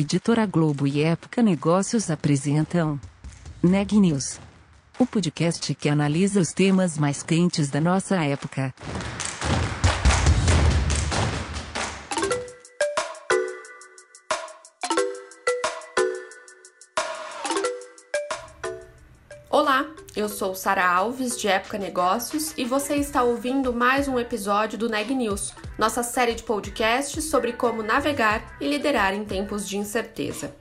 Editora Globo e Época Negócios apresentam Neg News, o podcast que analisa os temas mais quentes da nossa época. Olá, eu sou Sara Alves de Época Negócios e você está ouvindo mais um episódio do Neg News, nossa série de podcasts sobre como navegar e liderar em tempos de incerteza.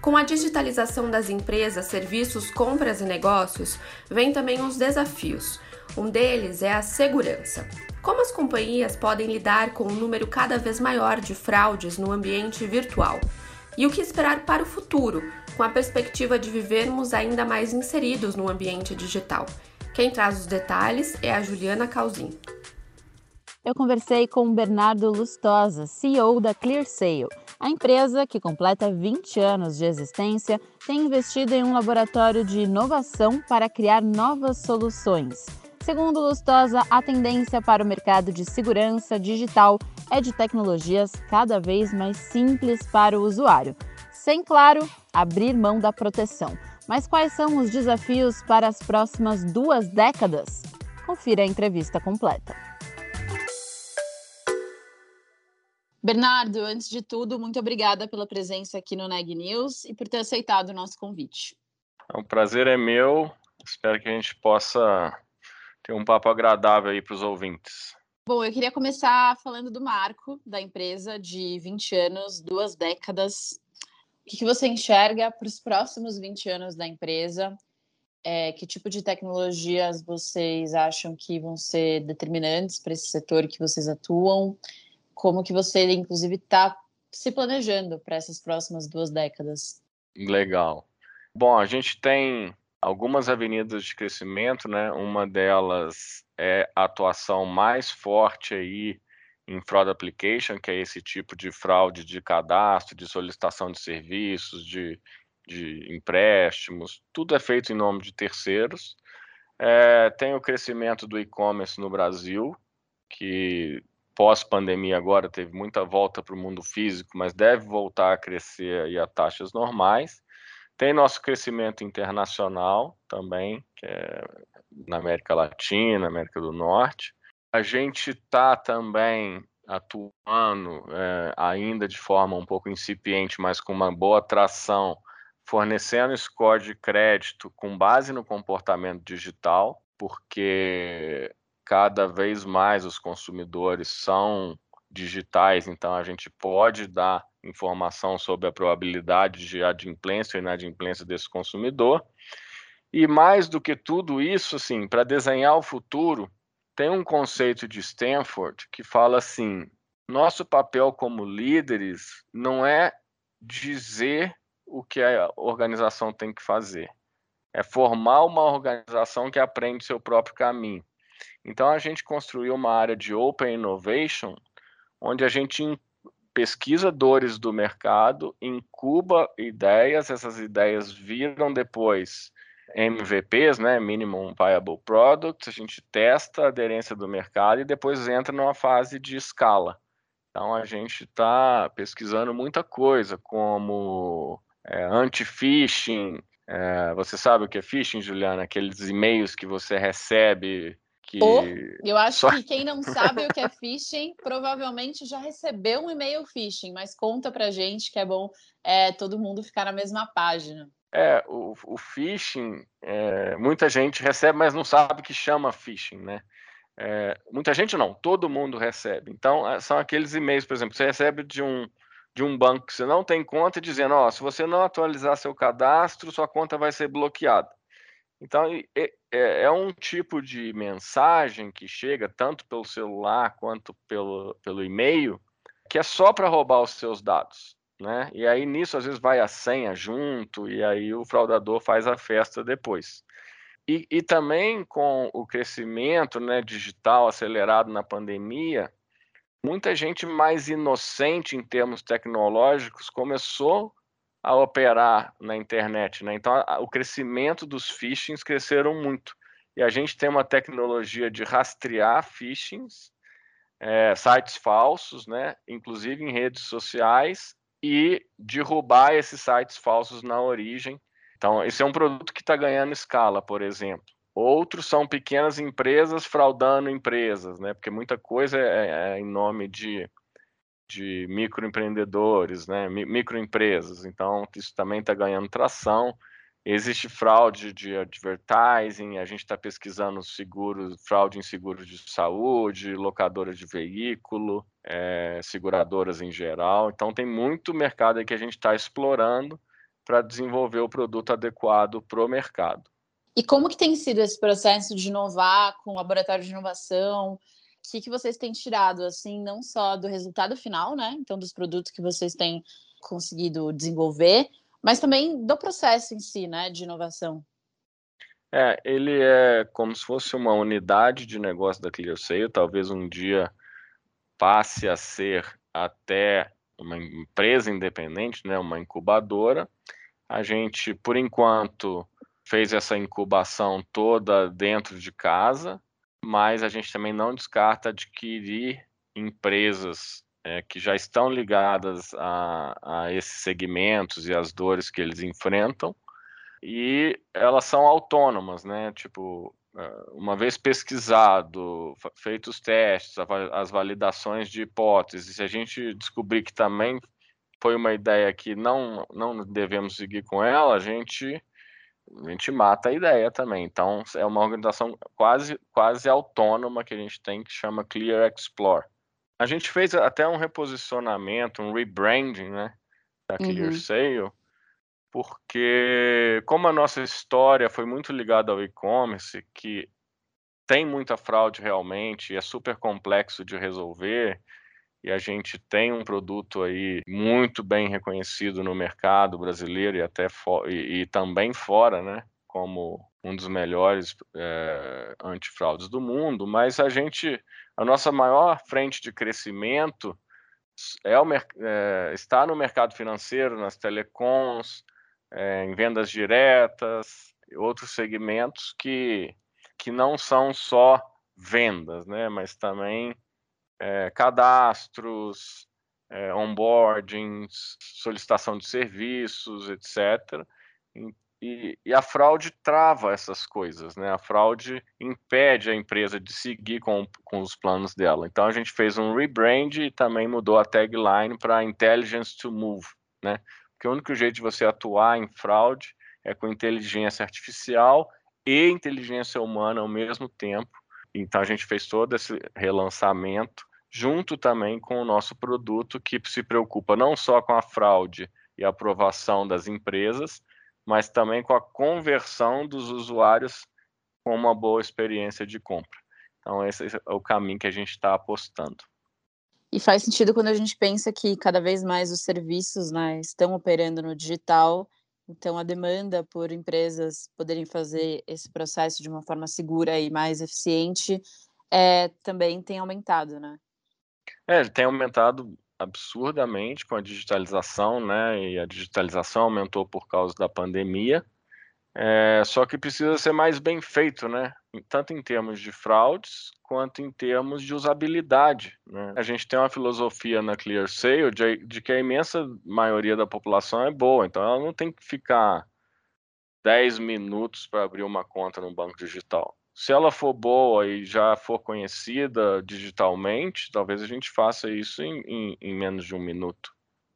Com a digitalização das empresas, serviços, compras e negócios, vem também os desafios. Um deles é a segurança. Como as companhias podem lidar com um número cada vez maior de fraudes no ambiente virtual? E o que esperar para o futuro, com a perspectiva de vivermos ainda mais inseridos no ambiente digital? Quem traz os detalhes é a Juliana Calzin. Eu conversei com Bernardo Lustosa, CEO da ClearSale. A empresa, que completa 20 anos de existência, tem investido em um laboratório de inovação para criar novas soluções. Segundo Lustosa, a tendência para o mercado de segurança digital é de tecnologias cada vez mais simples para o usuário, sem, claro, abrir mão da proteção. Mas quais são os desafios para as próximas duas décadas? Confira a entrevista completa. Bernardo, antes de tudo, muito obrigada pela presença aqui no Neg News e por ter aceitado o nosso convite. O prazer é meu. Espero que a gente possa ter um papo agradável aí para os ouvintes. Bom, eu queria começar falando do marco da empresa de 20 anos, duas décadas. O que você enxerga para os próximos 20 anos da empresa? É, que tipo de tecnologias vocês acham que vão ser determinantes para esse setor que vocês atuam? Como que você, inclusive, está se planejando para essas próximas duas décadas. Legal. Bom, a gente tem algumas avenidas de crescimento, né? Uma delas é a atuação mais forte aí em fraud application, que é esse tipo de fraude de cadastro, de solicitação de serviços, de, de empréstimos, tudo é feito em nome de terceiros. É, tem o crescimento do e-commerce no Brasil, que pós-pandemia agora teve muita volta para o mundo físico, mas deve voltar a crescer aí a taxas normais. Tem nosso crescimento internacional também, que é na América Latina, América do Norte. A gente está também atuando é, ainda de forma um pouco incipiente, mas com uma boa atração, fornecendo score de crédito com base no comportamento digital, porque cada vez mais os consumidores são digitais, então a gente pode dar informação sobre a probabilidade de adimplência ou inadimplência desse consumidor. E mais do que tudo isso, assim, para desenhar o futuro, tem um conceito de Stanford que fala assim: nosso papel como líderes não é dizer o que a organização tem que fazer, é formar uma organização que aprende seu próprio caminho. Então a gente construiu uma área de Open Innovation, onde a gente pesquisa dores do mercado, incuba ideias, essas ideias viram depois MVPs, né, Minimum Viable Products, a gente testa a aderência do mercado e depois entra numa fase de escala. Então a gente está pesquisando muita coisa, como é, anti-phishing. É, você sabe o que é phishing, Juliana? Aqueles e-mails que você recebe que... Oh, eu acho Só... que quem não sabe o que é phishing provavelmente já recebeu um e-mail phishing, mas conta pra gente que é bom é, todo mundo ficar na mesma página. É, o, o phishing, é, muita gente recebe, mas não sabe que chama phishing, né? É, muita gente não, todo mundo recebe. Então, é, são aqueles e-mails, por exemplo, você recebe de um, de um banco que você não tem conta, dizendo: Ó, oh, se você não atualizar seu cadastro, sua conta vai ser bloqueada. Então, é, é, um tipo de mensagem que chega tanto pelo celular quanto pelo, pelo e-mail, que é só para roubar os seus dados. Né? E aí nisso às vezes vai a senha junto, e aí o fraudador faz a festa depois. E, e também com o crescimento né, digital acelerado na pandemia, muita gente mais inocente em termos tecnológicos começou a operar na internet, né? Então, a, o crescimento dos phishings cresceram muito. E a gente tem uma tecnologia de rastrear phishings, é, sites falsos, né? Inclusive em redes sociais, e derrubar esses sites falsos na origem. Então, esse é um produto que está ganhando escala, por exemplo. Outros são pequenas empresas fraudando empresas, né? Porque muita coisa é, é em nome de, de microempreendedores, né? microempresas. Então, isso também está ganhando tração. Existe fraude de advertising, a gente está pesquisando seguros, fraude em seguros de saúde, locadoras de veículo, é, seguradoras em geral. Então tem muito mercado aí que a gente está explorando para desenvolver o produto adequado para o mercado. E como que tem sido esse processo de inovar com o laboratório de inovação? O que, que vocês têm tirado, assim, não só do resultado final, né? Então, dos produtos que vocês têm conseguido desenvolver, mas também do processo em si, né, de inovação. É, ele é como se fosse uma unidade de negócio da ClearSale, talvez um dia passe a ser até uma empresa independente, né, uma incubadora. A gente, por enquanto, fez essa incubação toda dentro de casa, mas a gente também não descarta adquirir empresas é, que já estão ligadas a, a esses segmentos e as dores que eles enfrentam, e elas são autônomas, né? Tipo, é, uma vez pesquisado, feitos os testes, as validações de hipóteses, se a gente descobrir que também foi uma ideia que não, não devemos seguir com ela, a gente, a gente mata a ideia também. Então, é uma organização quase, quase autônoma que a gente tem, que chama Clear Explore. A gente fez até um reposicionamento, um rebranding, né, da ClearSale, uhum. porque como a nossa história foi muito ligada ao e-commerce, que tem muita fraude realmente, é super complexo de resolver, e a gente tem um produto aí muito bem reconhecido no mercado brasileiro e até e, e também fora, né? Como um dos melhores é, antifraudes do mundo, mas a gente a nossa maior frente de crescimento é o, é, está no mercado financeiro, nas telecoms, é, em vendas diretas, outros segmentos que, que não são só vendas, né, mas também é, cadastros, é, onboardings, solicitação de serviços, etc. E, e, a fraude trava essas coisas, né? A fraude impede a empresa de seguir com, com os planos dela. Então a gente fez um rebrand e também mudou a tagline para Intelligence to Move, né? Porque o único jeito de você atuar em fraude é com inteligência artificial e inteligência humana ao mesmo tempo. Então a gente fez todo esse relançamento junto também com o nosso produto que se preocupa não só com a fraude e a aprovação das empresas, mas também com a conversão dos usuários com uma boa experiência de compra. Então, esse é o caminho que a gente está apostando. E faz sentido quando a gente pensa que cada vez mais os serviços né, estão operando no digital, então a demanda por empresas poderem fazer esse processo de uma forma segura e mais eficiente é, também tem aumentado, né? É, tem aumentado absurdamente com a digitalização, né? E a digitalização aumentou por causa da pandemia. É, só que precisa ser mais bem feito, né? Tanto em termos de fraudes quanto em termos de usabilidade. Né? A gente tem uma filosofia na ClearSale de, de que a imensa maioria da população é boa, então ela não tem que ficar 10 minutos para abrir uma conta no banco digital se ela for boa e já for conhecida digitalmente, talvez a gente faça isso em, em, em, menos de um minuto.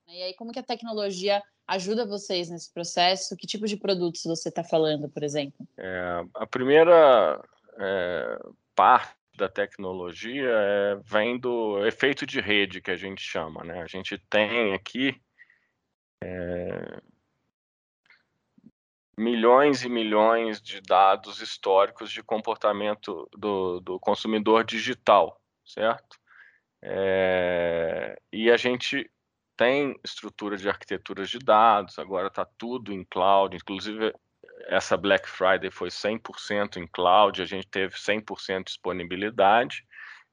E aí, como que a tecnologia ajuda vocês nesse processo? Que tipo de produtos você está falando, por exemplo? É, a primeira é, parte da tecnologia é, vem do efeito de rede que a gente chama. Né? A gente tem aqui é, milhões e milhões de dados históricos de comportamento do, do consumidor digital, certo? É, e a gente tem estrutura de arquiteturas de dados, agora está tudo em cloud, inclusive essa Black Friday foi 100% em cloud, a gente teve 100% de disponibilidade,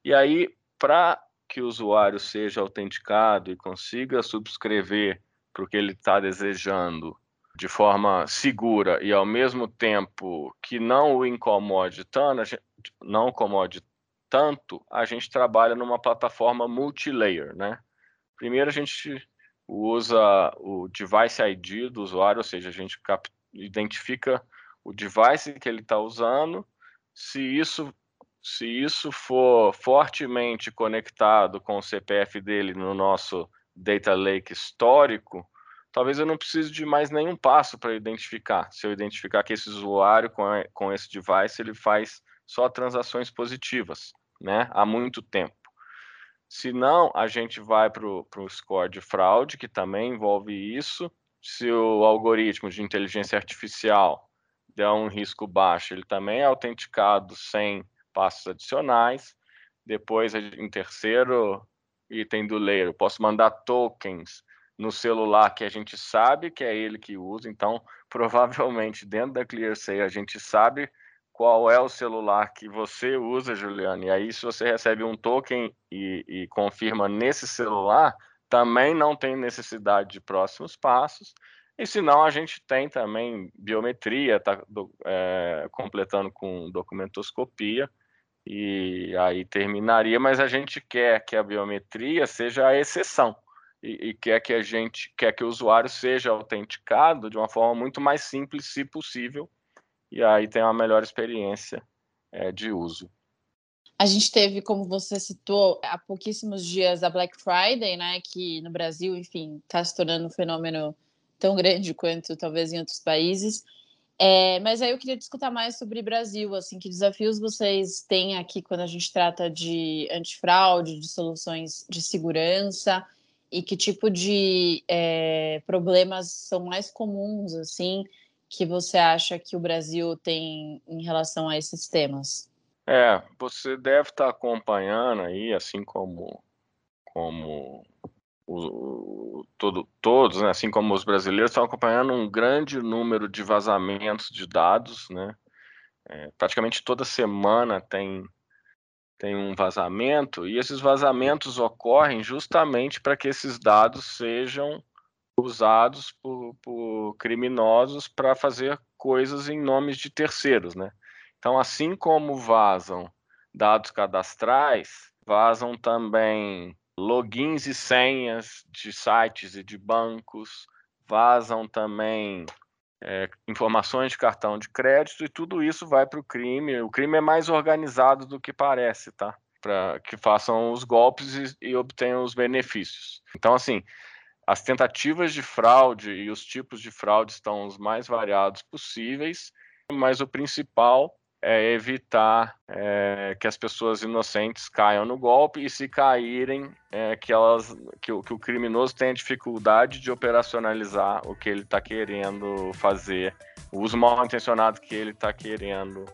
e aí, para que o usuário seja autenticado e consiga subscrever para o que ele está desejando de forma segura e ao mesmo tempo que não o incomode tanto, gente, não incomode tanto, a gente trabalha numa plataforma multilayer, né? Primeiro a gente usa o device ID do usuário, ou seja, a gente identifica o device que ele está usando. Se isso, se isso for fortemente conectado com o CPF dele no nosso data lake histórico, talvez eu não precise de mais nenhum passo para identificar. Se eu identificar que esse usuário com, com esse device ele faz só transações positivas, né? Há muito tempo. Se não, a gente vai para o score de fraude, que também envolve isso. Se o algoritmo de inteligência artificial der um risco baixo, ele também é autenticado sem passos adicionais. Depois, em terceiro item do layer, eu posso mandar tokens no celular que a gente sabe que é ele que usa, então provavelmente dentro da ClearSale a gente sabe qual é o celular que você usa, Juliane. E aí, se você recebe um token e, e confirma nesse celular, também não tem necessidade de próximos passos. E se não, a gente tem também biometria, tá é, completando com documentoscopia, e aí terminaria, mas a gente quer que a biometria seja a exceção e, e, quer que a gente quer que o usuário seja autenticado de uma forma muito mais simples, se possível, e aí tem uma melhor experiência é, de uso. A gente teve, como você citou, há pouquíssimos dias a Black Friday, né, que no Brasil, enfim, está se tornando um fenômeno tão grande quanto talvez em outros países. É, mas aí eu queria discutir mais sobre Brasil, assim, que desafios vocês têm aqui quando a gente trata de antifraude, de soluções de segurança e que tipo de é, problemas são mais comuns, assim, que você acha que o Brasil tem em relação a esses temas? É, você deve estar acompanhando aí, assim como, como o, todo, todos, né, assim como os brasileiros, estão acompanhando um grande número de vazamentos de dados, né? É, praticamente toda semana tem tem um vazamento e esses vazamentos ocorrem justamente para que esses dados sejam usados por, por criminosos para fazer coisas em nomes de terceiros, né? Então, assim como vazam dados cadastrais, vazam também logins e senhas de sites e de bancos, vazam também é, informações de cartão de crédito e tudo isso vai para o crime. O crime é mais organizado do que parece, tá? Para que façam os golpes e, e obtenham os benefícios. Então, assim, as tentativas de fraude e os tipos de fraude estão os mais variados possíveis, mas o principal é evitar é, que as pessoas inocentes caiam no golpe e se caírem, é, que, elas, que, que o criminoso tenha dificuldade de operacionalizar o que ele está querendo fazer, o uso mal intencionado que ele está querendo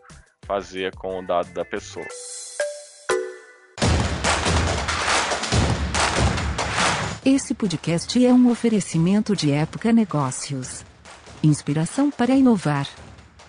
fazer com o dado da pessoa. Esse podcast é um oferecimento de Época Negócios. Inspiração para inovar.